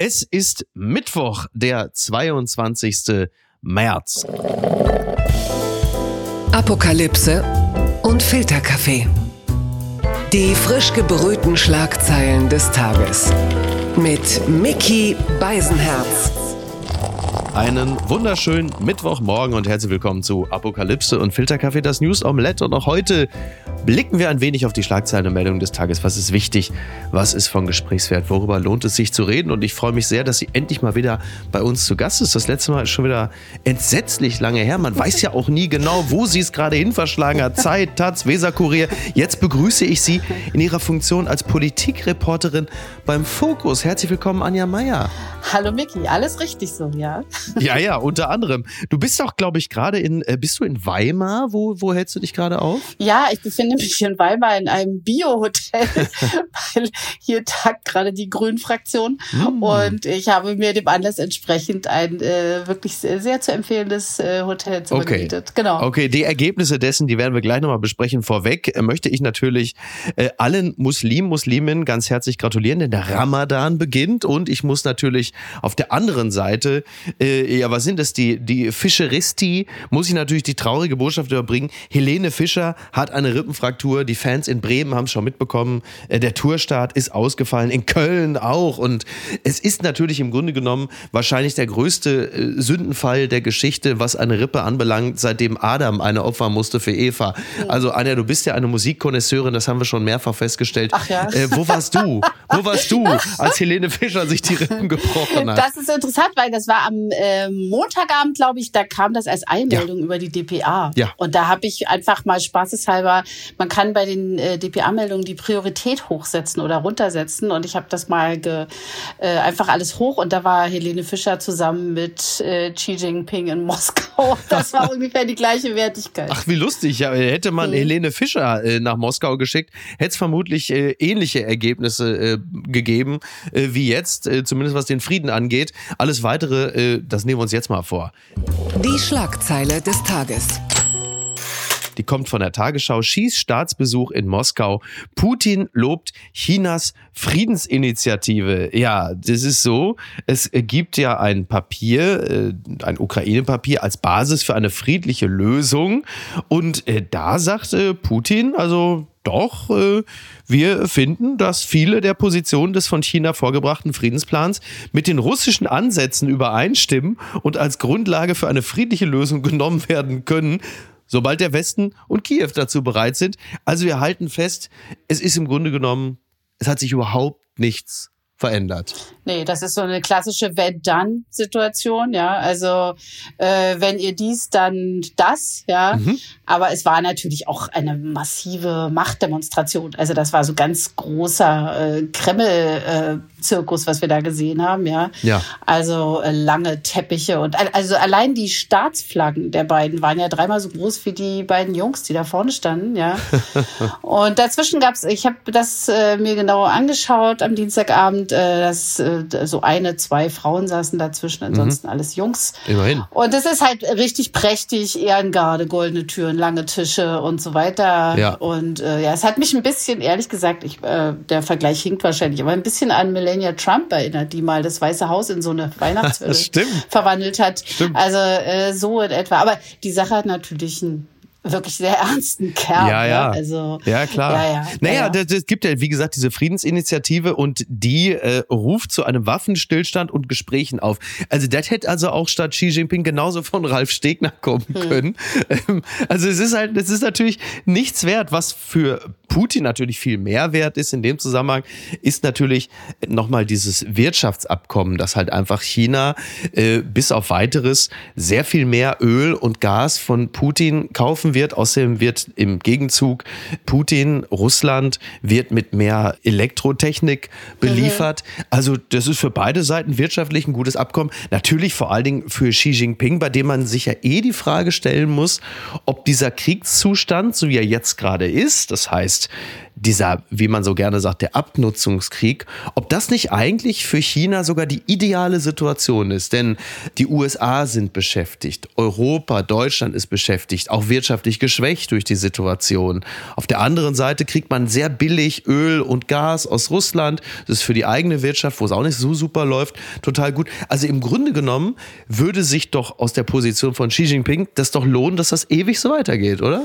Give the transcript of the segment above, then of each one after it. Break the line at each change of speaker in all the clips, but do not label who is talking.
Es ist Mittwoch, der 22. März.
Apokalypse und Filterkaffee. Die frisch gebrühten Schlagzeilen des Tages. Mit Mickey Beisenherz.
Einen wunderschönen Mittwochmorgen und herzlich willkommen zu Apokalypse und Filterkaffee, das News Omelette. Und auch heute blicken wir ein wenig auf die Schlagzeilen und Meldungen des Tages. Was ist wichtig? Was ist von Gesprächswert? Worüber lohnt es sich zu reden? Und ich freue mich sehr, dass sie endlich mal wieder bei uns zu Gast ist. Das letzte Mal ist schon wieder entsetzlich lange her. Man weiß ja auch nie genau, wo sie es gerade hin verschlagen hat. Zeit, Taz, Weserkurier. Jetzt begrüße ich sie in ihrer Funktion als Politikreporterin beim Fokus. Herzlich willkommen, Anja Meier.
Hallo Miki, alles richtig so, ja.
Ja, ja, unter anderem. Du bist doch, glaube ich, gerade in, äh, bist du in Weimar? Wo, wo hältst du dich gerade auf?
Ja, ich befinde mich in Weimar in einem Bio-Hotel, weil hier tagt gerade die Grünen-Fraktion. Mm. Und ich habe mir dem Anlass entsprechend ein äh, wirklich sehr, sehr, zu empfehlendes äh, Hotelzimmer
okay.
gemietet. Genau.
Okay, die Ergebnisse dessen, die werden wir gleich nochmal besprechen. Vorweg äh, möchte ich natürlich äh, allen Muslimen, Musliminnen ganz herzlich gratulieren, denn der Ramadan beginnt und ich muss natürlich auf der anderen Seite äh, ja, was sind das? Die, die Fischeristi, muss ich natürlich die traurige Botschaft überbringen. Helene Fischer hat eine Rippenfraktur. Die Fans in Bremen haben es schon mitbekommen. Äh, der Tourstart ist ausgefallen. In Köln auch. Und es ist natürlich im Grunde genommen wahrscheinlich der größte äh, Sündenfall der Geschichte, was eine Rippe anbelangt, seitdem Adam eine Opfer musste für Eva. Also Anja, du bist ja eine Musikkonnoisseurin, das haben wir schon mehrfach festgestellt.
Ach ja.
Äh, wo warst du? Wo warst du, als Helene Fischer sich die Rippen gebrochen hat?
Das ist interessant, weil das war am äh, Montagabend, glaube ich, da kam das als Einmeldung ja. über die DPA.
Ja.
Und da habe ich einfach mal spaßeshalber, man kann bei den äh, DPA-Meldungen die Priorität hochsetzen oder runtersetzen. Und ich habe das mal ge, äh, einfach alles hoch und da war Helene Fischer zusammen mit äh, Xi Jinping in Moskau. Das war ungefähr die gleiche Wertigkeit.
Ach, wie lustig. Ja, hätte man mhm. Helene Fischer äh, nach Moskau geschickt, hätte es vermutlich äh, ähnliche Ergebnisse äh, gegeben äh, wie jetzt, äh, zumindest was den Frieden angeht. Alles weitere, äh, das nehmen wir uns jetzt mal vor.
Die Schlagzeile des Tages.
Die kommt von der Tagesschau. Schieß Staatsbesuch in Moskau. Putin lobt Chinas Friedensinitiative. Ja, das ist so. Es gibt ja ein Papier, äh, ein Ukraine-Papier als Basis für eine friedliche Lösung. Und äh, da sagte Putin, also doch, äh, wir finden, dass viele der Positionen des von China vorgebrachten Friedensplans mit den russischen Ansätzen übereinstimmen und als Grundlage für eine friedliche Lösung genommen werden können, sobald der Westen und Kiew dazu bereit sind. Also wir halten fest, es ist im Grunde genommen, es hat sich überhaupt nichts verändert.
Nee, das ist so eine klassische Wenn-Dann-Situation, ja. Also äh, wenn ihr dies, dann das, ja. Mhm. Aber es war natürlich auch eine massive Machtdemonstration. Also das war so ganz großer äh, Kreml-Zirkus, äh, was wir da gesehen haben, ja.
ja.
Also äh, lange Teppiche und also allein die Staatsflaggen der beiden waren ja dreimal so groß wie die beiden Jungs, die da vorne standen, ja. und dazwischen gab's, ich habe das äh, mir genauer angeschaut am Dienstagabend äh, das, äh, so eine, zwei Frauen saßen dazwischen, ansonsten mhm. alles Jungs.
Immerhin.
Und es ist halt richtig prächtig, Ehrengarde, goldene Türen, lange Tische und so weiter.
Ja.
Und äh, ja, es hat mich ein bisschen, ehrlich gesagt, ich, äh, der Vergleich hinkt wahrscheinlich, aber ein bisschen an Melania Trump erinnert, die mal das Weiße Haus in so eine Weihnachtshölle verwandelt hat.
Stimmt.
Also äh, so in etwa. Aber die Sache hat natürlich ein wirklich sehr ernsten Kerl.
Ja, ja.
Also,
ja, klar.
Ja, ja,
naja, ja. Es gibt ja, wie gesagt, diese Friedensinitiative und die äh, ruft zu einem Waffenstillstand und Gesprächen auf. Also das hätte also auch statt Xi Jinping genauso von Ralf Stegner kommen hm. können. Hm. Also es ist halt, es ist natürlich nichts wert, was für Putin natürlich viel mehr wert ist in dem Zusammenhang, ist natürlich nochmal dieses Wirtschaftsabkommen, dass halt einfach China äh, bis auf weiteres sehr viel mehr Öl und Gas von Putin kaufen wird. Außerdem wird im Gegenzug Putin, Russland, wird mit mehr Elektrotechnik beliefert. Mhm. Also das ist für beide Seiten wirtschaftlich ein gutes Abkommen. Natürlich vor allen Dingen für Xi Jinping, bei dem man sich ja eh die Frage stellen muss, ob dieser Kriegszustand, so wie er jetzt gerade ist, das heißt, heißt, dieser, wie man so gerne sagt, der Abnutzungskrieg, ob das nicht eigentlich für China sogar die ideale Situation ist. Denn die USA sind beschäftigt, Europa, Deutschland ist beschäftigt, auch wirtschaftlich wirtschaftlich geschwächt durch die Situation. Auf der anderen Seite kriegt man sehr billig Öl und Gas aus Russland. Das ist für die eigene Wirtschaft, wo es auch nicht so super läuft, total gut. Also im Grunde genommen würde sich doch aus der Position von Xi Jinping das doch lohnen, dass das ewig so weitergeht, oder?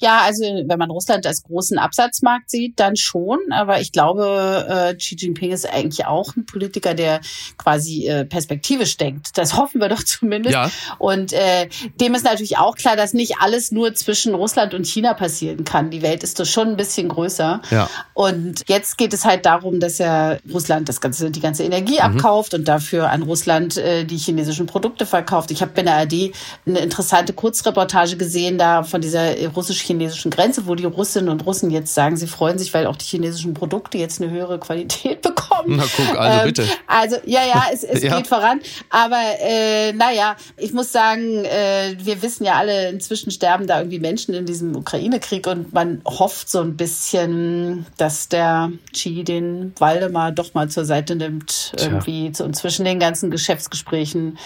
Ja, also wenn man Russland als großen Absatzmarkt sieht, dann schon. Aber ich glaube, äh, Xi Jinping ist eigentlich auch ein Politiker, der quasi äh, perspektivisch denkt. Das hoffen wir doch zumindest. Ja. Und äh, dem ist natürlich auch klar, dass nicht alles nur zwischen Russland und China passieren kann. Die Welt ist doch schon ein bisschen größer. Ja. Und jetzt geht es halt darum, dass er Russland das ganze, die ganze Energie mhm. abkauft und dafür an Russland äh, die chinesischen Produkte verkauft. Ich habe bei der ARD eine interessante Kurzreportage gesehen da von dieser russischen chinesischen Grenze, wo die Russinnen und Russen jetzt sagen, sie freuen sich, weil auch die chinesischen Produkte jetzt eine höhere Qualität bekommen.
Na guck, also ähm, bitte.
Also ja, ja, es, es ja. geht voran. Aber äh, naja, ich muss sagen, äh, wir wissen ja alle, inzwischen sterben da irgendwie Menschen in diesem Ukraine-Krieg und man hofft so ein bisschen, dass der Xi den Waldemar doch mal zur Seite nimmt, Tja. irgendwie zu, zwischen den ganzen Geschäftsgesprächen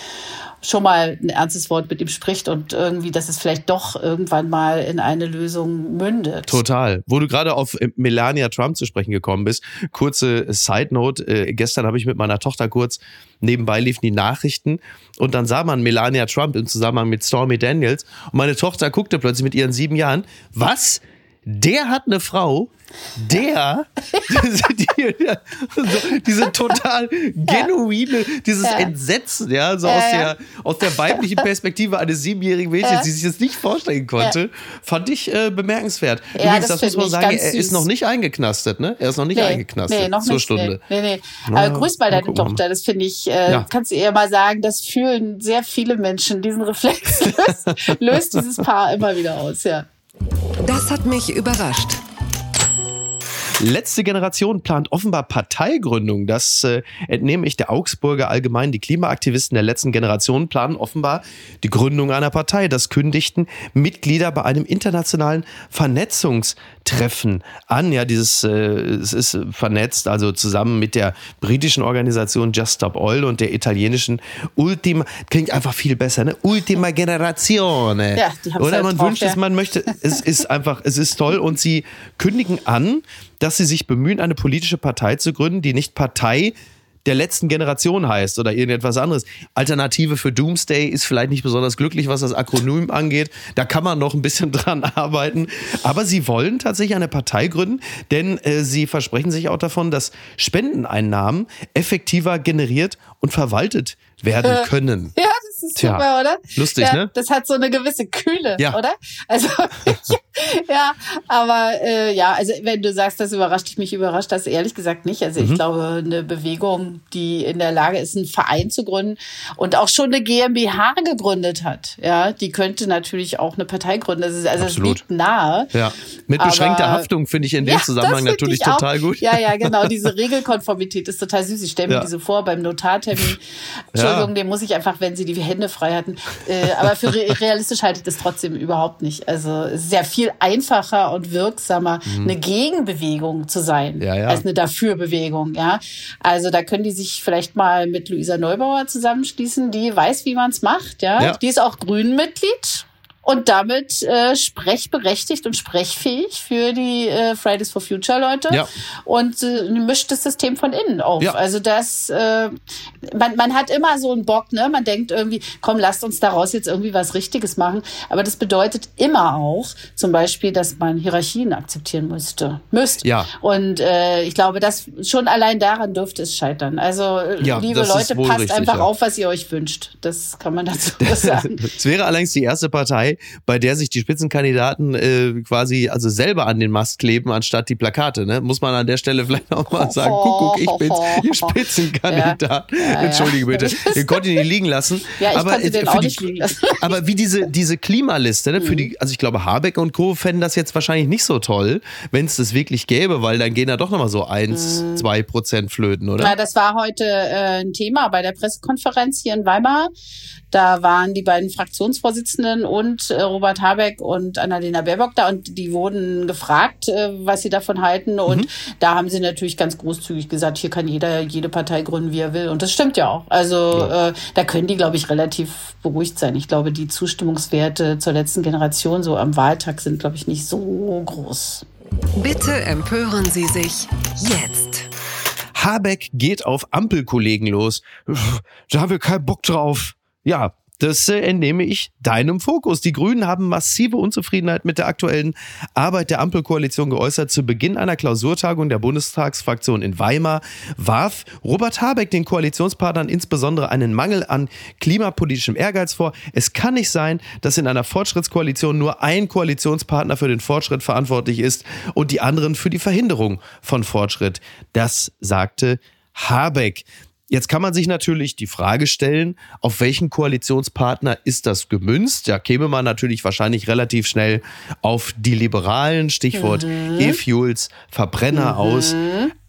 schon mal ein ernstes Wort mit ihm spricht und irgendwie, dass es vielleicht doch irgendwann mal in eine Lösung mündet.
Total. Wo du gerade auf äh, Melania Trump zu sprechen gekommen bist, kurze Side Note. Äh, gestern habe ich mit meiner Tochter kurz nebenbei liefen die Nachrichten und dann sah man Melania Trump im Zusammenhang mit Stormy Daniels und meine Tochter guckte plötzlich mit ihren sieben Jahren, was? Der hat eine Frau, der, die, die, diese total genuine, dieses ja. Entsetzen, ja, so ja, aus, der, aus der weiblichen Perspektive eines siebenjährigen Mädchens, die sich das nicht vorstellen konnte, fand ich äh, bemerkenswert. Übrigens, das, das muss man sagen, er ist noch nicht eingeknastet, ne? Er ist noch nicht nee, eingeknastet nee, noch zur nicht, Stunde.
Nee, nee. nee. Aber grüß mal deine Tochter, das finde ich, äh, kannst du ihr mal sagen, das fühlen sehr viele Menschen, diesen Reflex löst, löst dieses Paar immer wieder aus, ja.
Das hat mich überrascht.
Letzte Generation plant offenbar Parteigründung. Das äh, entnehme ich der Augsburger Allgemein. Die Klimaaktivisten der letzten Generation planen offenbar die Gründung einer Partei. Das kündigten Mitglieder bei einem internationalen Vernetzungstreffen an. Ja, dieses äh, es ist vernetzt, also zusammen mit der britischen Organisation Just Stop Oil und der italienischen Ultima. Klingt einfach viel besser, ne? Ultima Generazione. Ja, die Oder halt man drauf, wünscht ja. es, man möchte. Es ist einfach, es ist toll und sie kündigen an, dass sie sich bemühen, eine politische Partei zu gründen, die nicht Partei der letzten Generation heißt oder irgendetwas anderes. Alternative für Doomsday ist vielleicht nicht besonders glücklich, was das Akronym angeht. Da kann man noch ein bisschen dran arbeiten. Aber sie wollen tatsächlich eine Partei gründen, denn äh, sie versprechen sich auch davon, dass Spendeneinnahmen effektiver generiert und verwaltet werden können.
Ja, das ist Tja, super, oder?
Lustig,
ja,
ne?
Das hat so eine gewisse Kühle, ja. oder? Also ja, aber äh, ja, also wenn du sagst, das überrascht dich, mich überrascht das ehrlich gesagt nicht. Also mhm. ich glaube, eine Bewegung, die in der Lage ist, einen Verein zu gründen und auch schon eine GmbH gegründet hat, ja, die könnte natürlich auch eine Partei gründen. Das ist, also es liegt nahe.
Ja, mit beschränkter aber, Haftung finde ich in dem ja, Zusammenhang natürlich total gut.
Ja, ja, genau. Diese Regelkonformität ist total süß. Ich stelle mir diese vor beim Notartermin. Entschuldigung, den muss ich einfach, wenn sie die Hände frei hatten. Äh, aber für realistisch halte ich das trotzdem überhaupt nicht. Also sehr viel einfacher und wirksamer, mhm. eine Gegenbewegung zu sein, ja, ja. als eine Dafürbewegung. Ja, also da können die sich vielleicht mal mit Luisa Neubauer zusammenschließen, die weiß, wie man es macht. Ja? ja, die ist auch Grünenmitglied und damit äh, sprechberechtigt und sprechfähig für die äh, Fridays for Future Leute ja. und äh, mischt das System von innen auf. Ja. Also das, äh, man, man hat immer so einen Bock, ne? Man denkt irgendwie, komm, lasst uns daraus jetzt irgendwie was Richtiges machen. Aber das bedeutet immer auch, zum Beispiel, dass man Hierarchien akzeptieren müsste, müsste.
Ja.
Und äh, ich glaube, dass schon allein daran dürfte es scheitern. Also ja, liebe Leute, passt richtig, einfach auf, was ihr euch wünscht. Das kann man dazu sagen.
es wäre allerdings die erste Partei bei der sich die Spitzenkandidaten äh, quasi also selber an den Mast kleben, anstatt die Plakate. Ne? Muss man an der Stelle vielleicht auch mal sagen, guck, guck, ich bin's, ihr Spitzenkandidat. Ja. Ja, Entschuldige bitte, ihr konntet ihn nicht liegen lassen.
Ja, ich aber, konnte den auch die, nicht liegen lassen.
aber wie diese, diese Klimaliste, ne, für die, mhm. also ich glaube, Habeck und Co. fänden das jetzt wahrscheinlich nicht so toll, wenn es das wirklich gäbe, weil dann gehen da doch nochmal so eins, mhm. zwei Prozent flöten, oder?
Ja, das war heute äh, ein Thema bei der Pressekonferenz hier in Weimar. Da waren die beiden Fraktionsvorsitzenden und sind äh, Robert Habeck und Annalena Baerbock da und die wurden gefragt, äh, was sie davon halten. Und mhm. da haben sie natürlich ganz großzügig gesagt, hier kann jeder jede Partei gründen, wie er will. Und das stimmt ja auch. Also ja. Äh, da können die, glaube ich, relativ beruhigt sein. Ich glaube, die Zustimmungswerte zur letzten Generation so am Wahltag sind, glaube ich, nicht so groß.
Bitte empören Sie sich jetzt.
Habeck geht auf Ampelkollegen los. Da haben wir keinen Bock drauf. Ja, das äh, entnehme ich deinem Fokus. Die Grünen haben massive Unzufriedenheit mit der aktuellen Arbeit der Ampelkoalition geäußert. Zu Beginn einer Klausurtagung der Bundestagsfraktion in Weimar warf Robert Habeck den Koalitionspartnern insbesondere einen Mangel an klimapolitischem Ehrgeiz vor. Es kann nicht sein, dass in einer Fortschrittskoalition nur ein Koalitionspartner für den Fortschritt verantwortlich ist und die anderen für die Verhinderung von Fortschritt. Das sagte Habeck. Jetzt kann man sich natürlich die Frage stellen, auf welchen Koalitionspartner ist das gemünzt? Da käme man natürlich wahrscheinlich relativ schnell auf die Liberalen, Stichwort mhm. E-Fuels, Verbrenner mhm. aus.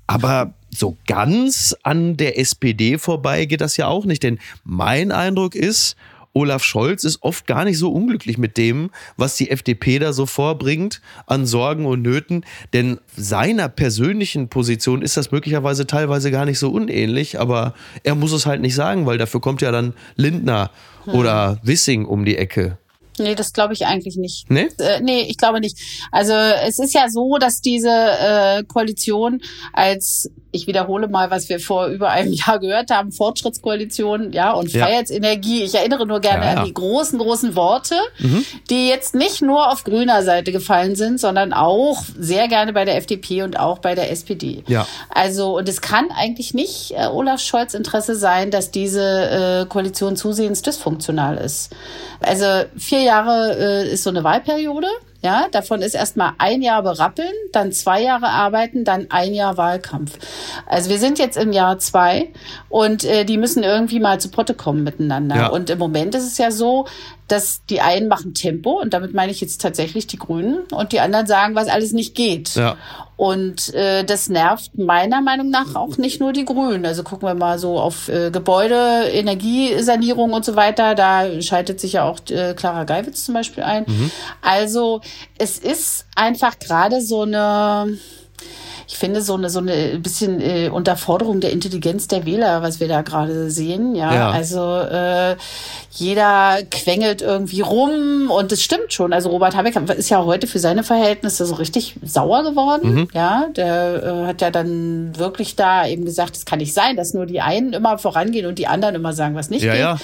Aber so ganz an der SPD vorbei geht das ja auch nicht, denn mein Eindruck ist, Olaf Scholz ist oft gar nicht so unglücklich mit dem, was die FDP da so vorbringt an Sorgen und Nöten. Denn seiner persönlichen Position ist das möglicherweise teilweise gar nicht so unähnlich, aber er muss es halt nicht sagen, weil dafür kommt ja dann Lindner hm. oder Wissing um die Ecke.
Nee, das glaube ich eigentlich nicht. Nee? Äh, nee, ich glaube nicht. Also es ist ja so, dass diese äh, Koalition als ich wiederhole mal, was wir vor über einem Jahr gehört haben, Fortschrittskoalition, ja, und Freiheitsenergie. Ja. Ich erinnere nur gerne ja, ja. an die großen, großen Worte, mhm. die jetzt nicht nur auf grüner Seite gefallen sind, sondern auch sehr gerne bei der FDP und auch bei der SPD. Ja. Also, und es kann eigentlich nicht äh, Olaf Scholz Interesse sein, dass diese äh, Koalition zusehends dysfunktional ist. Also, vier Jahre äh, ist so eine Wahlperiode. Ja, davon ist erstmal ein Jahr berappeln, dann zwei Jahre arbeiten, dann ein Jahr Wahlkampf. Also wir sind jetzt im Jahr zwei und äh, die müssen irgendwie mal zu Potte kommen miteinander. Ja. Und im Moment ist es ja so, dass die einen machen Tempo und damit meine ich jetzt tatsächlich die Grünen und die anderen sagen, was alles nicht geht. Ja. Und äh, das nervt meiner Meinung nach auch nicht nur die Grünen. Also gucken wir mal so auf äh, Gebäude, Energiesanierung und so weiter. Da schaltet sich ja auch äh, Clara Geiwitz zum Beispiel ein. Mhm. Also es ist einfach gerade so eine ich finde so eine so eine bisschen äh, Unterforderung der Intelligenz der Wähler, was wir da gerade sehen. Ja, ja. also äh, jeder quengelt irgendwie rum und es stimmt schon. Also Robert Habeck ist ja heute für seine Verhältnisse so richtig sauer geworden. Mhm. Ja, der äh, hat ja dann wirklich da eben gesagt, es kann nicht sein, dass nur die einen immer vorangehen und die anderen immer sagen, was nicht ja, geht. Ja.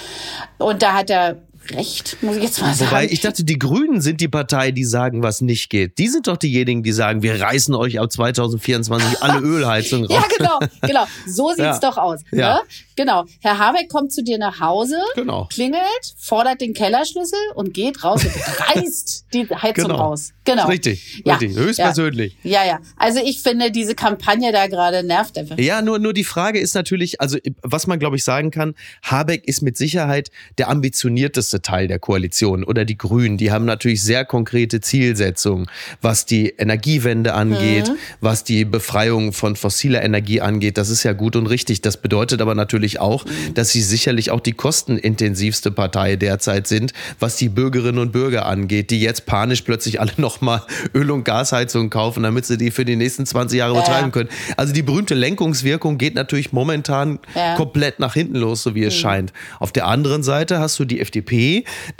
Und da hat er recht, muss ich jetzt mal sagen. Wobei
ich dachte, die Grünen sind die Partei, die sagen, was nicht geht. Die sind doch diejenigen, die sagen, wir reißen euch ab 2024 alle Ölheizungen
raus. ja, genau, genau. So sieht's ja. doch aus. Ja. Ne? Genau. Herr Habeck kommt zu dir nach Hause, genau. klingelt, fordert den Kellerschlüssel und geht raus und reißt die Heizung genau. raus. Genau.
Richtig, ja. richtig. Höchstpersönlich.
Ja. ja, ja. Also ich finde, diese Kampagne da gerade nervt einfach.
Ja, nur, nur die Frage ist natürlich, also was man, glaube ich, sagen kann, Habeck ist mit Sicherheit der ambitionierteste Teil der Koalition oder die Grünen, die haben natürlich sehr konkrete Zielsetzungen, was die Energiewende angeht, mhm. was die Befreiung von fossiler Energie angeht. Das ist ja gut und richtig. Das bedeutet aber natürlich auch, mhm. dass sie sicherlich auch die kostenintensivste Partei derzeit sind, was die Bürgerinnen und Bürger angeht, die jetzt panisch plötzlich alle nochmal Öl- und Gasheizungen kaufen, damit sie die für die nächsten 20 Jahre ja. betreiben können. Also die berühmte Lenkungswirkung geht natürlich momentan ja. komplett nach hinten los, so wie es mhm. scheint. Auf der anderen Seite hast du die FDP,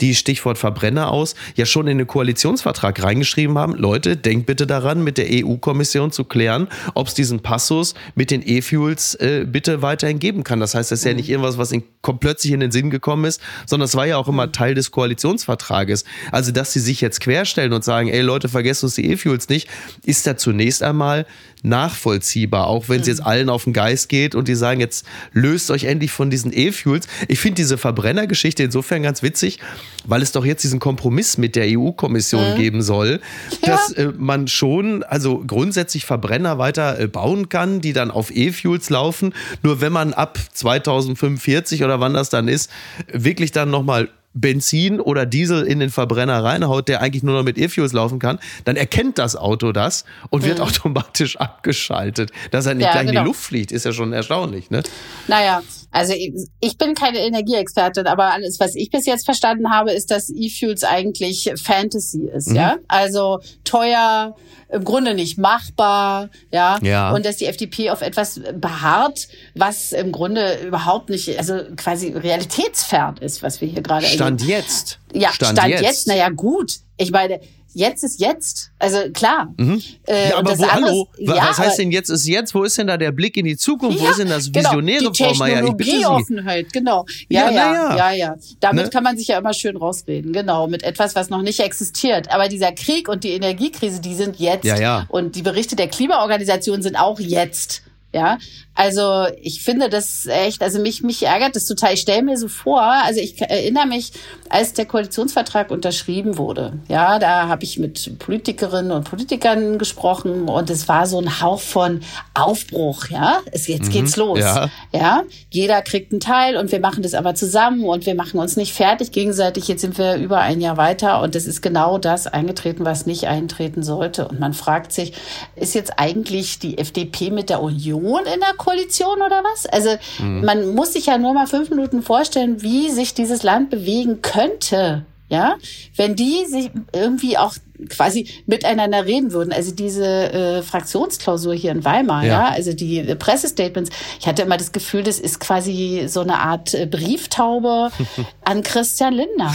die Stichwort Verbrenner aus, ja schon in den Koalitionsvertrag reingeschrieben haben, Leute, denkt bitte daran, mit der EU-Kommission zu klären, ob es diesen Passus mit den E-Fuels äh, bitte weiterhin geben kann. Das heißt, das ist ja nicht irgendwas, was ihnen plötzlich in den Sinn gekommen ist, sondern es war ja auch immer Teil des Koalitionsvertrages. Also, dass sie sich jetzt querstellen und sagen, ey Leute, vergesst uns die E-Fuels nicht, ist da zunächst einmal nachvollziehbar, auch wenn es jetzt allen auf den Geist geht und die sagen, jetzt löst euch endlich von diesen E-Fuels. Ich finde diese Verbrennergeschichte insofern ganz witzig, weil es doch jetzt diesen Kompromiss mit der EU-Kommission mhm. geben soll, dass ja. äh, man schon, also grundsätzlich Verbrenner weiter äh, bauen kann, die dann auf E-Fuels laufen. Nur wenn man ab 2045 oder wann das dann ist, wirklich dann nochmal Benzin oder Diesel in den Verbrenner reinhaut, der eigentlich nur noch mit E-Fuels laufen kann, dann erkennt das Auto das und wird mhm. automatisch abgeschaltet. Dass er nicht ja, gleich genau. in die genau. Luft fliegt, ist ja schon erstaunlich. Ne?
Naja, Also ich bin keine Energieexpertin, aber alles, was ich bis jetzt verstanden habe, ist, dass E-Fuels eigentlich Fantasy ist, mhm. ja. Also teuer, im Grunde nicht machbar, ja?
ja.
Und dass die FDP auf etwas beharrt, was im Grunde überhaupt nicht, also quasi realitätsfern ist, was wir hier gerade.
Stand jetzt.
Ja, Stand, Stand jetzt. jetzt. Naja, gut. Ich meine, jetzt ist jetzt. Also klar.
Mhm. Äh, ja, aber wo, andere, hallo, ja, was heißt denn jetzt ist jetzt? Wo ist denn da der Blick in die Zukunft? Ja, wo ist denn das genau, Visionäre,
genau, Frau Meier? Ich bitte Sie. Offenheit, genau. Ja, ja, ja, ja, ja. Damit ne? kann man sich ja immer schön rausreden, genau, mit etwas, was noch nicht existiert. Aber dieser Krieg und die Energiekrise, die sind jetzt.
Ja, ja.
Und die Berichte der Klimaorganisation sind auch jetzt. Ja, also ich finde das echt, also mich, mich ärgert das total. Ich stelle mir so vor, also ich erinnere mich, als der Koalitionsvertrag unterschrieben wurde, ja, da habe ich mit Politikerinnen und Politikern gesprochen und es war so ein Hauch von Aufbruch, ja. Es, jetzt mhm, geht's los. Ja. ja. Jeder kriegt einen Teil und wir machen das aber zusammen und wir machen uns nicht fertig gegenseitig. Jetzt sind wir über ein Jahr weiter und es ist genau das eingetreten, was nicht eintreten sollte. Und man fragt sich, ist jetzt eigentlich die FDP mit der Union Union in der Koalition oder was? Also mhm. man muss sich ja nur mal fünf Minuten vorstellen, wie sich dieses Land bewegen könnte. Ja, wenn die sich irgendwie auch quasi miteinander reden würden. Also diese äh, Fraktionsklausur hier in Weimar, ja, ja also die äh, Pressestatements. Ich hatte immer das Gefühl, das ist quasi so eine Art äh, Brieftaube an Christian Lindner.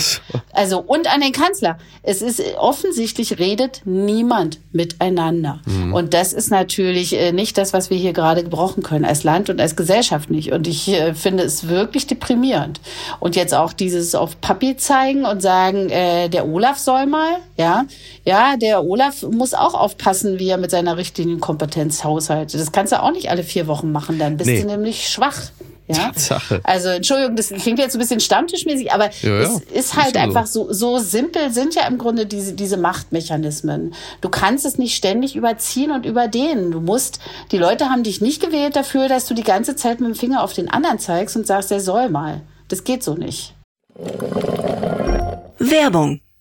Also und an den Kanzler. Es ist äh, offensichtlich redet niemand miteinander. Mhm. Und das ist natürlich nicht das, was wir hier gerade gebrochen können als Land und als Gesellschaft nicht. Und ich äh, finde es wirklich deprimierend. Und jetzt auch dieses auf Papier zeigen und sagen, äh, der Olaf soll mal, ja, ja, der Olaf muss auch aufpassen, wie er mit seiner Richtlinienkompetenz haushaltet. Das kannst du auch nicht alle vier Wochen machen, dann bist nee. du nämlich schwach. Ja?
Tatsache.
Also Entschuldigung, das klingt jetzt ein bisschen stammtischmäßig, aber ja, ja. es ist halt ist einfach so. so, so simpel sind ja im Grunde diese, diese Machtmechanismen. Du kannst es nicht ständig überziehen und überdehnen. Du musst, die Leute haben dich nicht gewählt dafür, dass du die ganze Zeit mit dem Finger auf den anderen zeigst und sagst, er soll mal. Das geht so nicht.
Werbung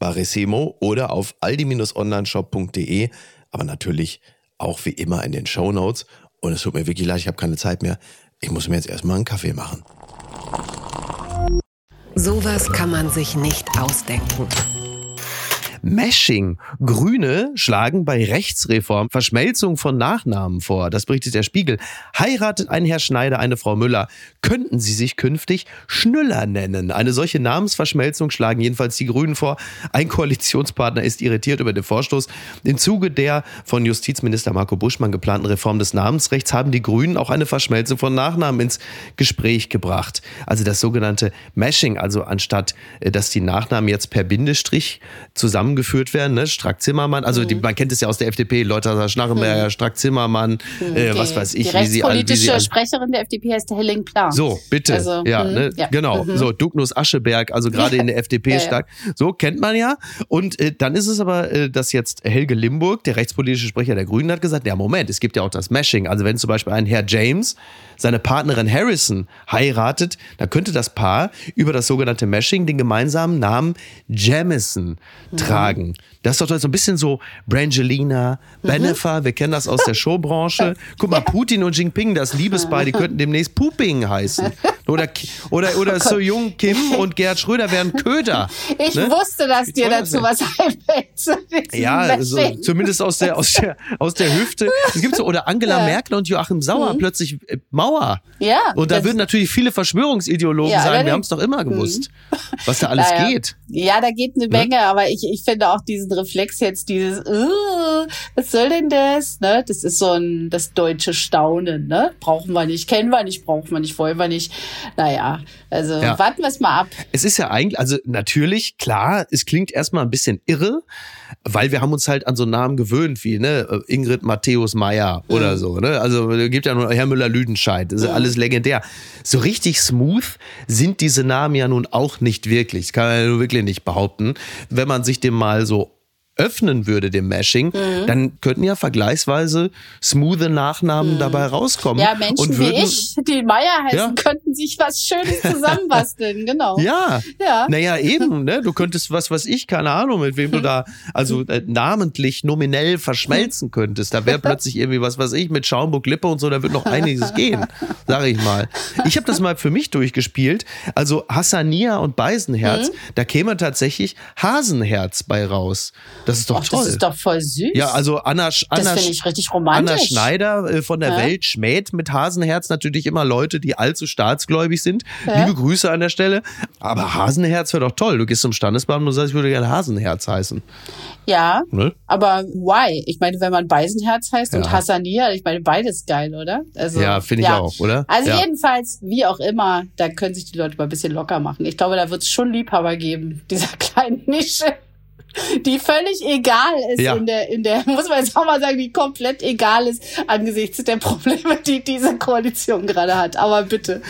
Barissimo oder auf aldi-onlineshop.de, aber natürlich auch wie immer in den Show Notes. Und es tut mir wirklich leid, ich habe keine Zeit mehr. Ich muss mir jetzt erstmal einen Kaffee machen.
Sowas kann man sich nicht ausdenken.
Mashing. Grüne schlagen bei Rechtsreform Verschmelzung von Nachnamen vor. Das berichtet der Spiegel. Heiratet ein Herr Schneider eine Frau Müller, könnten sie sich künftig Schnüller nennen. Eine solche Namensverschmelzung schlagen jedenfalls die Grünen vor. Ein Koalitionspartner ist irritiert über den Vorstoß. Im Zuge der von Justizminister Marco Buschmann geplanten Reform des Namensrechts haben die Grünen auch eine Verschmelzung von Nachnamen ins Gespräch gebracht. Also das sogenannte Mashing, also anstatt äh, dass die Nachnamen jetzt per Bindestrich zusammen zusammengeführt werden. Ne? Strack-Zimmermann, also mhm. die, man kennt es ja aus der FDP, Leute Schnarrenberger, mhm. Strack-Zimmermann, mhm. äh, was weiß ich,
die wie sie alle. Die Sprecherin der FDP heißt Helling Plan.
So, bitte. Also, ja, mhm. ne? ja, genau. Mhm. So, Dugnus Ascheberg, also gerade in der FDP ja, stark. So, kennt man ja. Und äh, dann ist es aber, äh, dass jetzt Helge Limburg, der rechtspolitische Sprecher der Grünen, hat gesagt, ja, Moment, es gibt ja auch das Mashing. Also wenn zum Beispiel ein Herr James seine Partnerin Harrison heiratet, dann könnte das Paar über das sogenannte Mashing den gemeinsamen Namen Jamison tragen tragen. Das ist doch so ein bisschen so Brangelina, Benefer, wir kennen das aus der Showbranche. Guck mal, Putin und Jinping, das Liebespaar, die könnten demnächst Puping heißen. Oder, oder, oder So Jung Kim und Gerd Schröder wären Köder.
Ich
ne?
wusste, dass dir dazu was einfällt.
Ja, also,
Bashing.
zumindest aus der, aus der, aus der Hüfte. Es gibt so, oder Angela
Ja. Mhm.
Merkel und Joachim Sauer plötzlich äh, Mauer.
Ja,
Und da würden natürlich viele Verschwörungsideologen
Ja,
sagen, wir haben es doch immer gewusst, was da alles
Naja.
geht.
Ja, da geht eine
Ne?
Menge, aber ich, ich finde auch diesen Reflex jetzt, dieses, uh, was soll denn das? Ne? Das ist so ein das deutsche Staunen, ne? Brauchen wir nicht, kennen wir nicht, brauchen wir nicht, wollen wir nicht. Naja, also
Ja.
warten wir es mal ab.
Es ist ja eigentlich, also natürlich, klar, es klingt erstmal ein bisschen irre, weil wir haben uns halt an so Namen gewöhnt, wie ne, Ingrid Matthäus Meyer oder so. Ne? Also es gibt ja nur Herr Müller-Lüdenscheid, das ist alles legendär. So richtig smooth sind diese Namen ja nun auch nicht wirklich. Das kann man ja nun wirklich nicht behaupten. Wenn man sich dem mal so öffnen würde, dem Mashing,
Mhm.
dann könnten ja vergleichsweise smoothe Nachnamen dabei rauskommen.
Ja, Menschen
und
wie
würden,
ich, die Meier heißen,
Ja.
könnten sich was Schönes zusammenbasteln, genau.
Ja.
Ja.
Naja, eben, ne? Du könntest was, was ich, keine Ahnung, mit wem du da, also äh, namentlich, nominell verschmelzen könntest. Da wäre plötzlich irgendwie was, was ich, mit Schaumburg Lippe und so, da wird noch einiges gehen, sag ich mal. Ich habe das mal für mich durchgespielt. Also Hassania und Beisenherz,
Mhm.
da käme tatsächlich Hasenherz bei raus. Das ist doch
Och,
toll.
das ist doch voll süß.
ja, also Anna, Anna,
finde ich richtig romantisch.
Anna Schneider äh, von der
Ja.
Welt schmäht mit Hasenherz natürlich immer Leute, die allzu staatsgläubig sind.
Ja.
Liebe Grüße an der Stelle. Aber Hasenherz wäre doch toll. Du gehst zum Standesbeamten und sagst, ich würde gerne Hasenherz heißen.
Ja,
Ne?
aber why? Ich meine, wenn man Beisenherz heißt und
Ja.
Hassania, ich meine, beides geil, oder? Also,
Ja, finde ich auch, oder?
Also jedenfalls, wie auch immer, da können sich die Leute mal ein bisschen locker machen. Ich glaube, da wird es schon Liebhaber geben, dieser kleinen Nische, die völlig egal ist
Ja.
in der, in der, muss man jetzt auch mal sagen, die komplett egal ist angesichts der Probleme, die diese Koalition gerade hat. Aber bitte.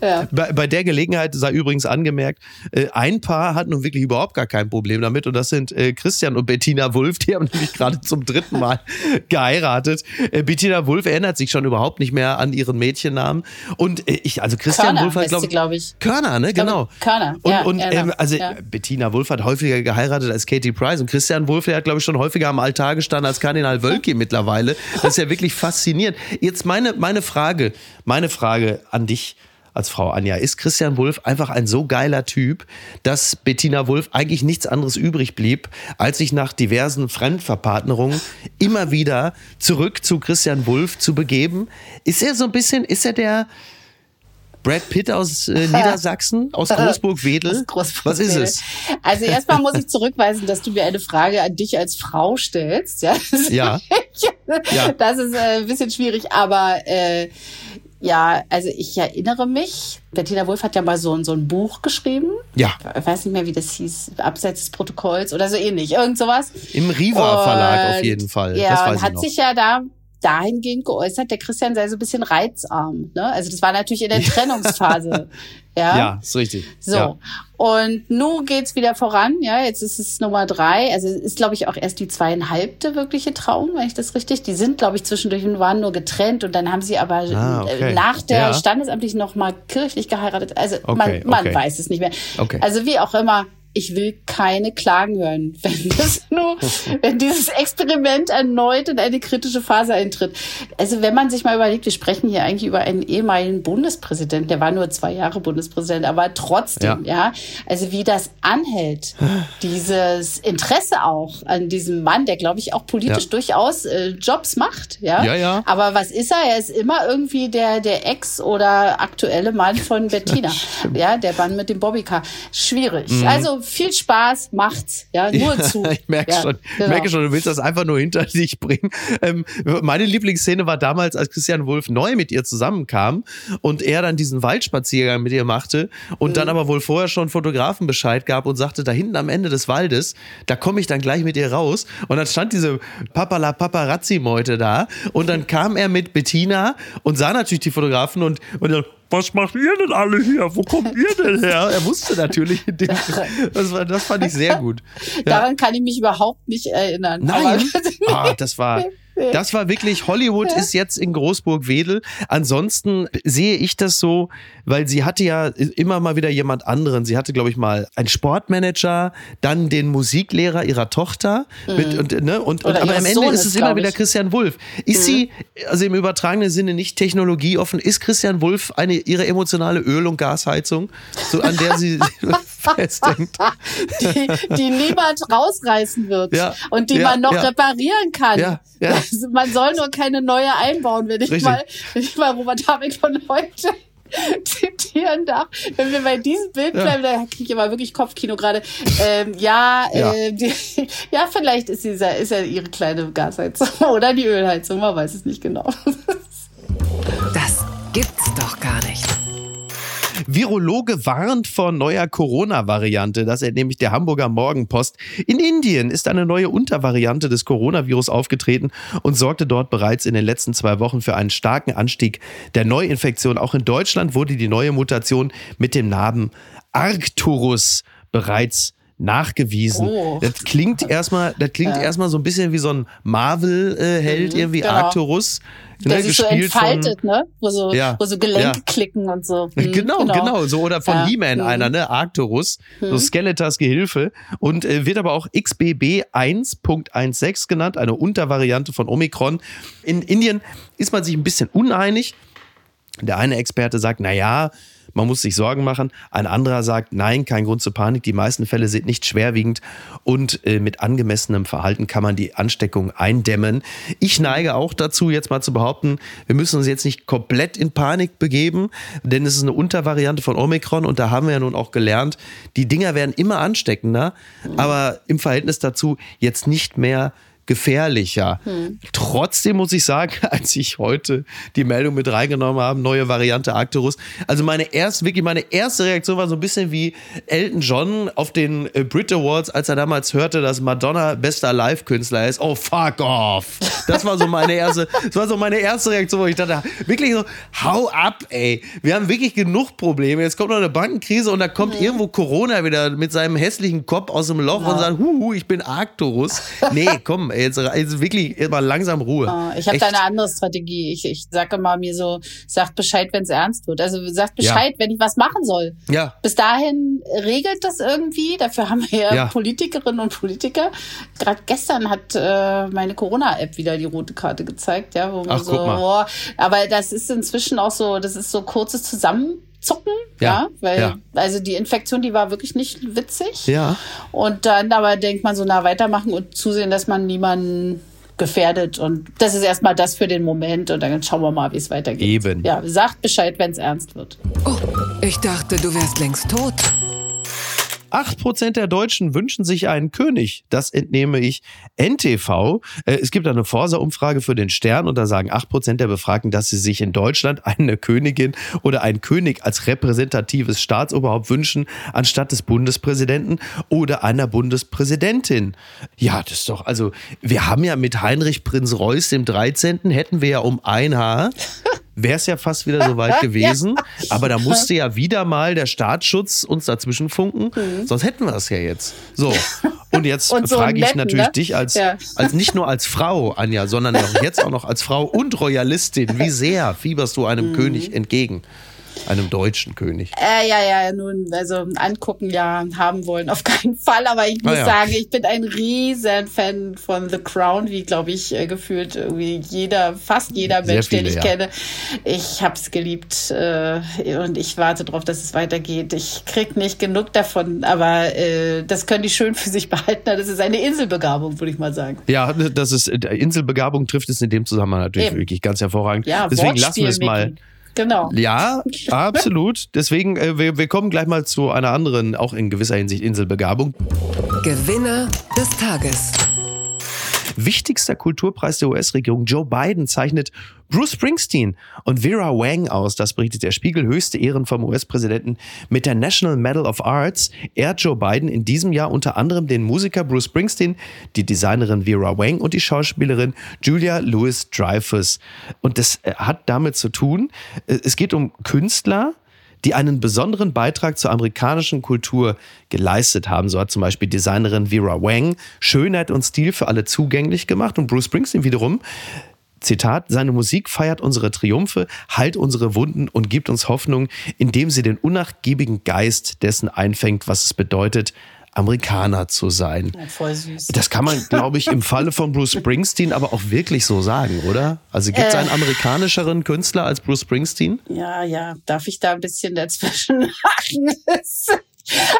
Ja.
Bei, bei der Gelegenheit sei übrigens angemerkt, äh, ein Paar hat nun wirklich überhaupt gar kein Problem damit und das sind äh, Christian und Bettina Wulff, die haben nämlich gerade zum dritten Mal geheiratet. Äh, Bettina Wulff erinnert sich schon überhaupt nicht mehr an ihren Mädchennamen und ich, also Christian Wulff hat, glaube
glaube ich.
Körner, ne? Genau.
Körner,
Und,
ja,
und ähm, also. Bettina Wulff hat häufiger geheiratet als Katie Price und Christian Wulff, der hat, glaube ich, schon häufiger am Altar gestanden als Kardinal Wölki mittlerweile. Das ist ja wirklich faszinierend. Jetzt meine, meine Frage, meine Frage an dich als Frau Anja. Ist Christian Wulff einfach ein so geiler Typ, dass Bettina Wulff eigentlich nichts anderes übrig blieb, als sich nach diversen Fremdverpartnerungen immer wieder zurück zu Christian Wulff zu begeben? Ist er so ein bisschen, ist er der Brad Pitt aus äh, Niedersachsen, aus Großburg-Wedel?
Großburg-
Was ist es?
Also erstmal muss ich zurückweisen, dass du mir eine Frage an dich als Frau stellst. Ja, das ist,
Ja. Ja.
das ist äh, ein bisschen schwierig, aber äh, ja, also ich erinnere mich, Bettina Wulff hat ja mal so, ein- so ein Buch geschrieben.
Ja,
Ich weiß nicht mehr, wie das hieß, Abseits des Protokolls oder so ähnlich, irgend sowas.
im Riva Verlag auf jeden Fall.
Ja,
das weiß
und hat sich ja da dahingehend geäußert, der Christian sei so ein bisschen reizarm. Ne? Also das war natürlich in der Trennungsphase. ja.
ja, ist richtig.
So.
Ja.
Und nun geht's wieder voran, ja. Jetzt ist es Nummer drei. Also es ist, glaube ich, auch erst die zweieinhalbte wirkliche Trauung, wenn ich das richtig. Die sind, glaube ich, zwischendurch und waren nur getrennt und dann haben sie aber
Ah, okay.
äh, nach der
Ja.
standesamtlich noch mal kirchlich geheiratet. Also
Okay,
man, man
okay.
weiß es nicht mehr.
Okay.
Also wie auch immer. Ich will keine Klagen hören, wenn das nur, wenn dieses Experiment erneut in eine kritische Phase eintritt. Also wenn man sich mal überlegt, wir sprechen hier eigentlich über einen ehemaligen Bundespräsidenten, der war nur zwei Jahre Bundespräsident, aber trotzdem, ja, also wie das anhält, dieses Interesse auch an diesem Mann, der glaube ich auch politisch
Ja.
durchaus äh, Jobs macht, ja.
Ja, ja.
Aber was ist er? Er ist immer irgendwie der der Ex oder aktuelle Mann von Bettina, ja, der Mann mit dem Bobbycar. Schwierig. Also viel Spaß, macht's, ja, nur
Ja,
zu.
Ich merke
ja,
schon,
genau.
merke schon, du willst das einfach nur hinter dich bringen. Ähm, meine Lieblingsszene war damals, als Christian Wulff neu mit ihr zusammenkam und er dann diesen Waldspaziergang mit ihr machte und
Mhm.
dann aber wohl vorher schon Fotografen Bescheid gab und sagte, da hinten am Ende des Waldes, da komme ich dann gleich mit ihr raus. Und dann stand diese Papala Paparazzi-Meute da und dann kam er mit Bettina und sah natürlich die Fotografen und, und dann, was macht ihr denn alle hier? Wo kommt ihr denn her? Er wusste natürlich, in dem, das, war, das fand ich sehr gut. Ja.
Daran kann ich mich überhaupt nicht erinnern.
Nein.
Aber,
Ah, das war, das war wirklich, Hollywood ist jetzt in Großburg-Wedel. Ansonsten sehe ich das so, weil sie hatte ja immer mal wieder jemand anderen. Sie hatte, glaube ich, mal einen Sportmanager, dann den Musiklehrer ihrer Tochter. Mit, und, ne, und, und, aber am Ende
Sohnes,
ist es immer wieder. Christian Wulff. Ist sie, also im übertragenen Sinne, nicht technologieoffen? Ist Christian Wulff eine ihre emotionale Öl- und Gasheizung, so an der sie festhängt?
die, die niemand rausreißen wird
Ja,
und die
ja,
man noch
ja.
reparieren kann.
Ja, ja.
Also man soll nur keine neue einbauen, wenn ich
Richtig.
mal, wenn ich mal Robert Habeck von heute zitieren darf. Wenn wir bei diesem Bild
Ja.
bleiben, da kriege ich aber wirklich Kopfkino gerade. Ähm, ja,
Ja.
äh, die, ja, vielleicht ist dieser, ist ja ihre kleine Gasheizung oder die Ölheizung, man weiß es nicht genau.
Virologe warnt vor neuer Corona-Variante. Das entnehme ich der Hamburger Morgenpost. In Indien ist eine neue Untervariante des Coronavirus aufgetreten und sorgte dort bereits in den letzten zwei Wochen für einen starken Anstieg der Neuinfektion. Auch in Deutschland wurde die neue Mutation mit dem Namen Arcturus bereits nachgewiesen.
Oh.
Das klingt erstmal, das klingt erstmal so ein bisschen wie so ein Marvel-Held, irgendwie
genau.
Arcturus.
Der
ne,
sich so
gespielt von-
entfaltet, ne? Wo so,
Ja,
wo so Gelenke
ja.
klicken und so. Hm,
Genau, genau, so oder von
Ja.
He-Man
Mhm.
einer, ne, Arcturus, so Skeletors Gehilfe und äh, wird aber auch XBB 1.16 genannt, eine Untervariante von Omikron. In Indien ist man sich ein bisschen uneinig. Der eine Experte sagt, na ja, man muss sich Sorgen machen. Ein anderer sagt, nein, kein Grund zur Panik. Die meisten Fälle sind nicht schwerwiegend und äh, mit angemessenem Verhalten kann man die Ansteckung eindämmen. Ich neige auch dazu, jetzt mal zu behaupten, wir müssen uns jetzt nicht komplett in Panik begeben, denn es ist eine Untervariante von Omikron und da haben wir ja nun auch gelernt, die Dinger werden immer ansteckender, aber im Verhältnis dazu jetzt nicht mehr gefährlicher. Trotzdem muss ich sagen, als ich heute die Meldung mit reingenommen habe, neue Variante Arcturus, also meine erste, wirklich meine erste Reaktion war so ein bisschen wie Elton John auf den äh, Brit Awards, als er damals hörte, dass Madonna bester Live-Künstler ist. Oh, fuck off. Das war so meine erste, das war so meine erste Reaktion, wo ich dachte, wirklich so, hau ab, ey. Wir haben wirklich genug Probleme. Jetzt kommt noch eine Bankenkrise und da kommt irgendwo Corona wieder mit seinem hässlichen Kopf aus dem Loch und sagt, huhu, ich bin Arcturus. Nee, komm, ey, jetzt, jetzt wirklich mal langsam Ruhe.
Ah, Ich habe da eine andere Strategie. Ich, ich sage immer mir so, sagt Bescheid, wenn es ernst wird. Also sagt Bescheid, wenn ich was machen soll.
Ja.
Bis dahin regelt das irgendwie. Dafür haben wir ja,
Ja.
Politikerinnen und Politiker. Gerade gestern hat äh, meine Corona-App wieder die rote Karte gezeigt, ja, wo man
Ach,
so,
guck mal.
boah, aber das ist inzwischen auch so, das ist so kurzes Zusammenzucken, ja,
Ja,
weil
ja.
also die Infektion, die war wirklich nicht witzig.
Ja.
Und dann aber denkt man so, na, weitermachen und zusehen, dass man niemanden gefährdet. Und das ist erstmal das für den Moment. Und dann schauen wir mal, wie es weitergeht.
Eben.
Ja, sagt Bescheid, wenn es ernst wird.
Oh, ich dachte, du wärst längst tot.
8% der Deutschen wünschen sich einen König. Das entnehme ich NTV. Äh, Es gibt eine Forsa-Umfrage für den Stern und da sagen 8% der Befragten, dass sie sich in Deutschland eine Königin oder einen König als repräsentatives Staatsoberhaupt wünschen, anstatt des Bundespräsidenten oder einer Bundespräsidentin. Ja, das ist doch, also, wir haben ja mit Heinrich Prinz Reuß dem 13. hätten wir ja um ein Haar wäre es ja fast wieder soweit gewesen. Aber da musste ja wieder mal der Staatsschutz uns dazwischen funken. Sonst hätten wir es ja jetzt. So. Und jetzt
Mhm. Und so
frage ich
netten,
natürlich
ne?
dich als,
Ja.
als nicht nur als Frau, Anja, sondern jetzt auch noch als Frau und Royalistin. Wie sehr fieberst du
Mhm.
einem König entgegen? Einem deutschen König.
Äh, ja, ja, nun, also angucken, ja, haben wollen, auf keinen Fall. Aber ich muss
Ah, ja.
sagen, ich bin ein riesen Fan von The Crown, wie, glaube ich, äh, gefühlt irgendwie jeder, fast jeder Mensch, den
viele,
ich
ja.
kenne. Ich hab's geliebt äh, und ich warte darauf, dass es weitergeht. Ich krieg nicht genug davon, aber äh, das können die schön für sich behalten. Das ist eine Inselbegabung, würde ich mal sagen.
Ja, das ist, äh, Inselbegabung trifft es in dem Zusammenhang natürlich
Eben.
wirklich ganz hervorragend.
Ja,
Deswegen lassen
Wortspiel,
wir es mal.
Micky. Genau.
Ja, absolut. Deswegen, äh, wir, wir kommen gleich mal zu einer anderen, auch in gewisser Hinsicht Inselbegabung.
Gewinner des Tages.
Wichtigster Kulturpreis der US-Regierung, Joe Biden, zeichnet Bruce Springsteen und Vera Wang aus. Das berichtet der Spiegel. Höchste Ehren vom US-Präsidenten mit der National Medal of Arts ehrt Joe Biden in diesem Jahr unter anderem den Musiker Bruce Springsteen, die Designerin Vera Wang und die Schauspielerin Julia Louis Dreyfus. Und das äh, hat damit zu tun, äh, es geht um Künstler, die einen besonderen Beitrag zur amerikanischen Kultur geleistet haben. So hat zum Beispiel Designerin Vera Wang Schönheit und Stil für alle zugänglich gemacht und Bruce Springsteen wiederum Zitat, seine Musik feiert unsere Triumphe, heilt unsere Wunden und gibt uns Hoffnung, indem sie den unnachgiebigen Geist dessen einfängt, was es bedeutet, Amerikaner zu sein.
Ja, voll süß.
Das kann man, glaube ich, im Falle von Bruce Springsteen aber auch wirklich so sagen, oder? Also gibt es
Äh.
einen amerikanischeren Künstler als Bruce Springsteen?
Ja, ja, darf ich da ein bisschen dazwischen machen?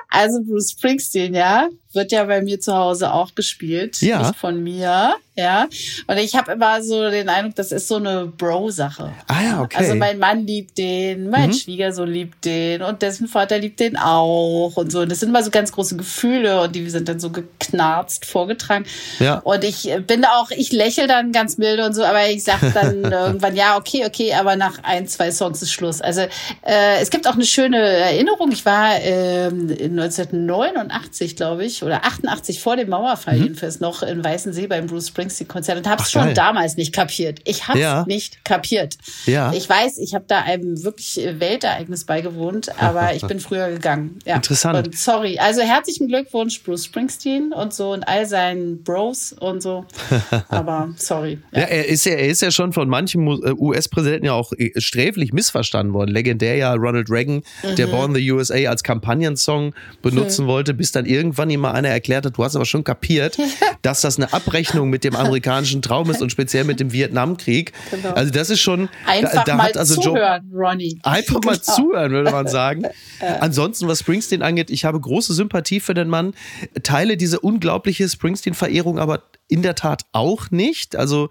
Also Bruce Springsteen, ja, wird ja bei mir zu Hause auch gespielt,
Ja.
nicht von mir, ja. Und ich habe immer so den Eindruck, das ist so eine Bro-Sache.
Ah ja, okay.
Also mein Mann liebt den, mein
Mhm.
Schwiegersohn liebt den und dessen Vater liebt den auch und so. Und das sind immer so ganz große Gefühle und die sind dann so geknarzt vorgetragen.
Ja.
Und ich äh, bin auch, ich lächel dann ganz milde und so, aber ich sag dann irgendwann, ja, okay, okay, aber nach ein, zwei Songs ist Schluss. Also äh, es gibt auch eine schöne Erinnerung. Ich war ähm, 1989, glaube ich, oder 88 vor dem Mauerfall jedenfalls noch in Weißensee beim Bruce Springsteen-Konzert und habe es schon
geil.
damals nicht kapiert. Ich habe es
Ja.
nicht kapiert.
Ja.
Ich weiß, ich habe da einem wirklich äh, Weltereignis beigewohnt, aber ich bin früher gegangen. Ja.
Interessant.
Und sorry. Also herzlichen Glückwunsch, Bruce Springsteen und so und all seinen Bros und so. Aber sorry.
Ja, er ist ja, er ist ja schon von manchen Mu- äh, US-Präsidenten ja auch äh, sträflich missverstanden worden. Legendär ja Ronald Reagan, der
Mhm.
Born the USA als Kampagnensong benutzen wollte, bis dann irgendwann ihm mal einer erklärt hat, du hast aber schon kapiert, dass das eine Abrechnung mit dem amerikanischen Traum ist und speziell mit dem Vietnamkrieg.
Genau.
Also das ist schon,
Einfach
da, da
mal
also Joe,
zuhören, Ronny.
Einfach mal
Genau.
zuhören, würde man sagen. Ansonsten, was Springsteen angeht, ich habe große Sympathie für den Mann, teile diese unglaubliche Springsteen-Verehrung aber in der Tat auch nicht. Also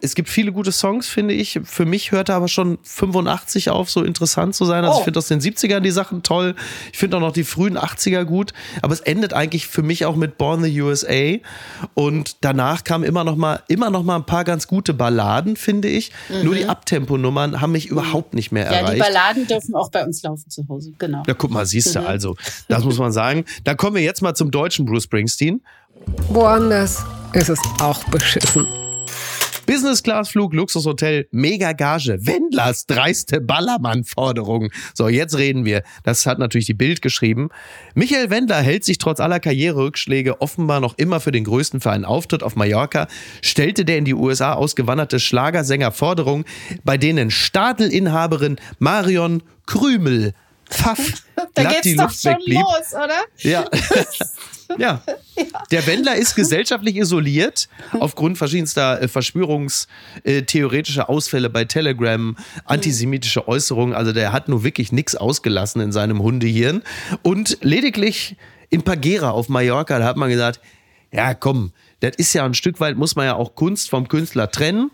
es gibt viele gute Songs, finde ich. Für mich hört er aber schon 85 auf, so interessant zu sein. Also
Oh.
ich finde aus den 70ern die Sachen toll. Ich finde auch noch die frühen 80er gut. Aber es endet eigentlich für mich auch mit Born the USA. Und danach kamen immer noch mal, immer noch mal ein paar ganz gute Balladen, finde ich. Nur die Abtempo-Nummern haben mich überhaupt nicht mehr
Mhm. Ja,
erreicht.
die Balladen dürfen auch bei uns laufen zu Hause. Genau.
Ja, guck mal, siehst du, also, das muss man sagen. Da kommen wir jetzt mal zum deutschen Bruce Springsteen.
Woanders ist es auch beschissen.
Business-Class-Flug, Luxushotel, Mega-Gage, Wendlers dreiste Ballermann-Forderung. So, jetzt reden wir. Das hat natürlich die Bild geschrieben. Michael Wendler hält sich trotz aller Karriererückschläge offenbar noch immer für den größten für einen Auftritt auf Mallorca, stellte der in die USA ausgewanderte Schlagersänger Forderungen, bei denen Stadelinhaberin Marion Krümel Pfaff
Da
glatt
geht's
die
doch
Luft
schon
wegblieb.
los, oder?
Ja. ja. Der Wendler ist gesellschaftlich isoliert aufgrund verschiedenster äh, verschwörungstheoretischer Ausfälle bei Telegram, antisemitische Äußerungen. Also der hat nur wirklich nichts ausgelassen in seinem Hundehirn. Und lediglich in Pagera auf Mallorca, da hat man gesagt, ja komm, das ist ja ein Stück weit, muss man ja auch Kunst vom Künstler trennen.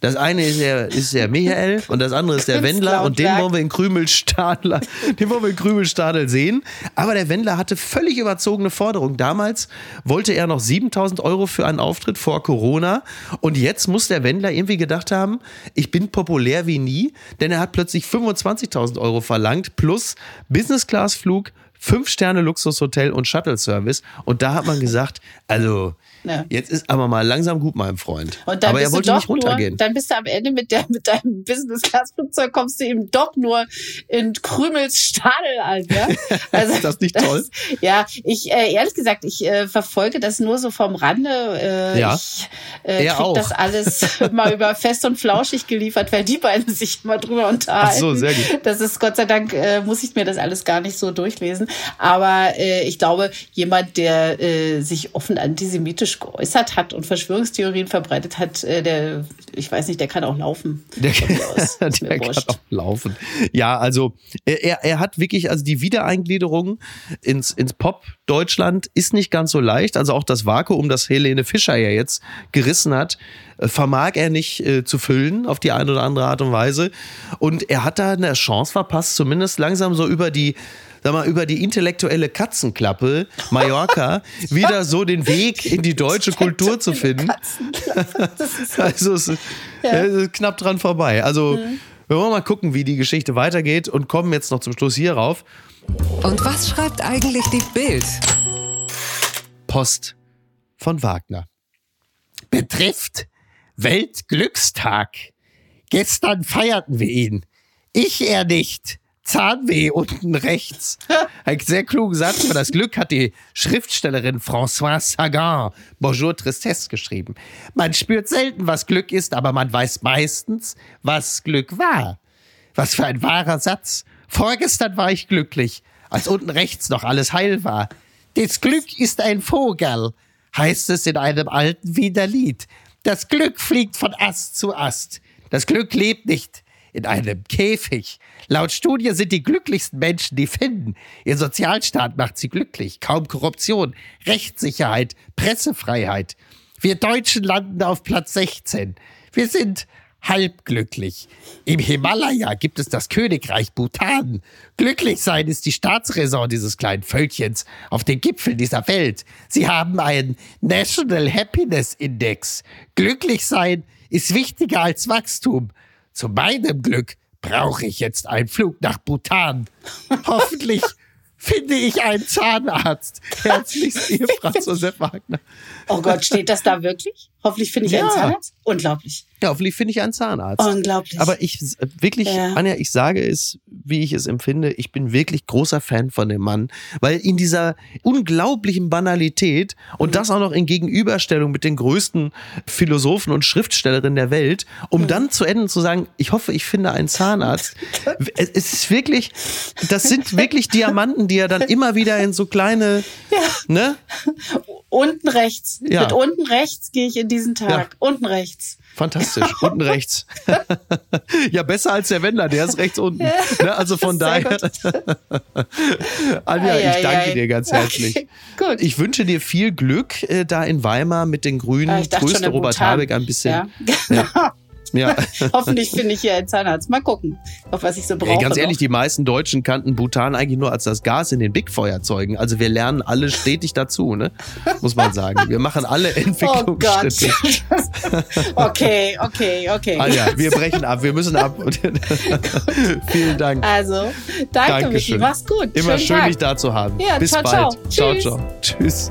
Das eine ist der, ist der Michael und das andere ist der Wendler und den wollen wir in Krümelstadler, den wollen wir in Krümelstadel sehen. Aber der Wendler hatte völlig überzogene Forderungen. Damals wollte er noch 7000 Euro für einen Auftritt vor Corona und jetzt muss der Wendler irgendwie gedacht haben, ich bin populär wie nie, denn er hat plötzlich 25.000 Euro verlangt plus Business-Class-Flug, Fünf-Sterne-Luxushotel und Shuttle-Service. Und da hat man gesagt, also
Ja.
jetzt ist aber mal langsam gut, mein Freund.
Und dann
aber
bist
er wollte
du doch
nicht runtergehen.
Nur, dann bist du am Ende mit, der, mit deinem Business-Class-Flugzeug kommst du eben doch nur in Krümels Stadel an. Ja? Also,
Ist das nicht toll?
ja, ich äh, ehrlich gesagt, ich äh, verfolge das nur so vom Rande. Äh,
Ja.
Ich äh, krieg
auch.
das alles mal über fest und flauschig geliefert, weil die beiden sich immer drüber unterhalten.
Ach so, sehr gut.
Das ist Gott sei Dank, äh, muss ich mir das alles gar nicht so durchlesen. Aber äh, ich glaube, jemand, der äh, sich offen antisemitisch geäußert hat und Verschwörungstheorien verbreitet hat, äh, der, ich weiß nicht, der kann auch laufen.
Der,
mir aus.
Der kann auch laufen. Ja, also er, er hat wirklich, also die Wiedereingliederung ins, ins Pop-Deutschland ist nicht ganz so leicht. Also auch das Vakuum, das Helene Fischer ja jetzt gerissen hat, äh, vermag er nicht äh, zu füllen auf die eine oder andere Art und Weise. Und er hat da eine Chance verpasst, zumindest langsam so über die sag mal, über die intellektuelle Katzenklappe Mallorca wieder so den Weg in die deutsche Kultur zu finden. Also es ist, es ist knapp dran vorbei. Also wir wollen mal gucken, wie die Geschichte weitergeht und kommen jetzt noch zum Schluss hier rauf.
Und was schreibt eigentlich die Bild?
Post von Wagner. Betrifft Weltglückstag. Gestern feierten wir ihn. Ich eher nicht, Zahnweh unten rechts. Ein sehr klugen Satz über das Glück hat die Schriftstellerin Françoise Sagan Bonjour Tristesse geschrieben. Man spürt selten, was Glück ist, aber man weiß meistens, was Glück war. Was für ein wahrer Satz. Vorgestern war ich glücklich, als unten rechts noch alles heil war. Das Glück ist ein Vogel, heißt es in einem alten Wiener Lied. Das Glück fliegt von Ast zu Ast. Das Glück lebt nicht in einem Käfig. Laut Studie sind die glücklichsten Menschen die Finnen. Ihr Sozialstaat macht sie glücklich. Kaum Korruption, Rechtssicherheit, Pressefreiheit. Wir Deutschen landen auf Platz 16. Wir sind halbglücklich. Im Himalaya gibt es das Königreich Bhutan. Glücklich sein ist die Staatsräson dieses kleinen Völkchens auf den Gipfeln dieser Welt. Sie haben einen National Happiness Index. Glücklich sein ist wichtiger als Wachstum. Zu meinem Glück brauche ich jetzt einen Flug nach Bhutan. Hoffentlich finde ich einen Zahnarzt. Herzlichst Ihr Franz Josef Wagner.
Oh Gott, steht das da wirklich? Hoffentlich finde ich
Ja.
einen Zahnarzt. Unglaublich.
Ja, hoffentlich finde ich einen Zahnarzt.
Unglaublich.
Aber ich wirklich,
Ja.
Anja, ich sage es, wie ich es empfinde, ich bin wirklich großer Fan von dem Mann, weil in dieser unglaublichen Banalität und
Mhm.
das auch noch in Gegenüberstellung mit den größten Philosophen und Schriftstellerinnen der Welt, um
Mhm.
dann zu enden zu sagen, ich hoffe, ich finde einen Zahnarzt. es ist wirklich, das sind wirklich Diamanten, die er dann immer wieder in so kleine, ne?
unten rechts.
Ja.
Mit unten rechts gehe ich in diesen Tag.
Ja.
Unten rechts.
Fantastisch. Unten rechts. ja, besser als der Wendler, der ist rechts unten. Ne, also von daher. Anja, ich danke dir ganz herzlich.
Gut.
Ich wünsche dir viel Glück äh, da in Weimar mit den Grünen.
Ja, ich
Grüße
in
Robert. Habeck ein bisschen.
Ja.
Ja.
Hoffentlich finde ich hier einen Zahnarzt. Mal gucken, auf was ich so brauche.
Ey, ganz ehrlich,
noch.
die meisten Deutschen kannten Bhutan eigentlich nur als das Gas in den Big-Feuerzeugen. Also wir lernen alle stetig dazu, ne? Muss man sagen. Wir machen alle
Oh.
Entwicklungsschritte.
okay, okay, okay.
Anja, wir brechen ab. Wir müssen ab. Vielen Dank.
Also, danke, Michi.
Dankeschön.
Mach's gut.
Immer
Schönen
schön,
Tag.
dich da zu haben.
Ja,
Bis
ciao,
bald.
ciao.
ciao, ciao. Tschüss.